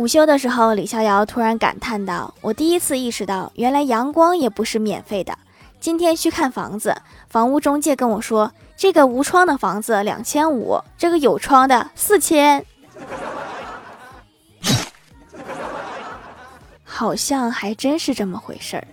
午休的时候李逍遥突然感叹道我第一次意识到原来阳光也不是免费的。今天去看房子房屋中介跟我说这个无窗的房子两千五这个有窗的四千。好像还真是这么回事儿。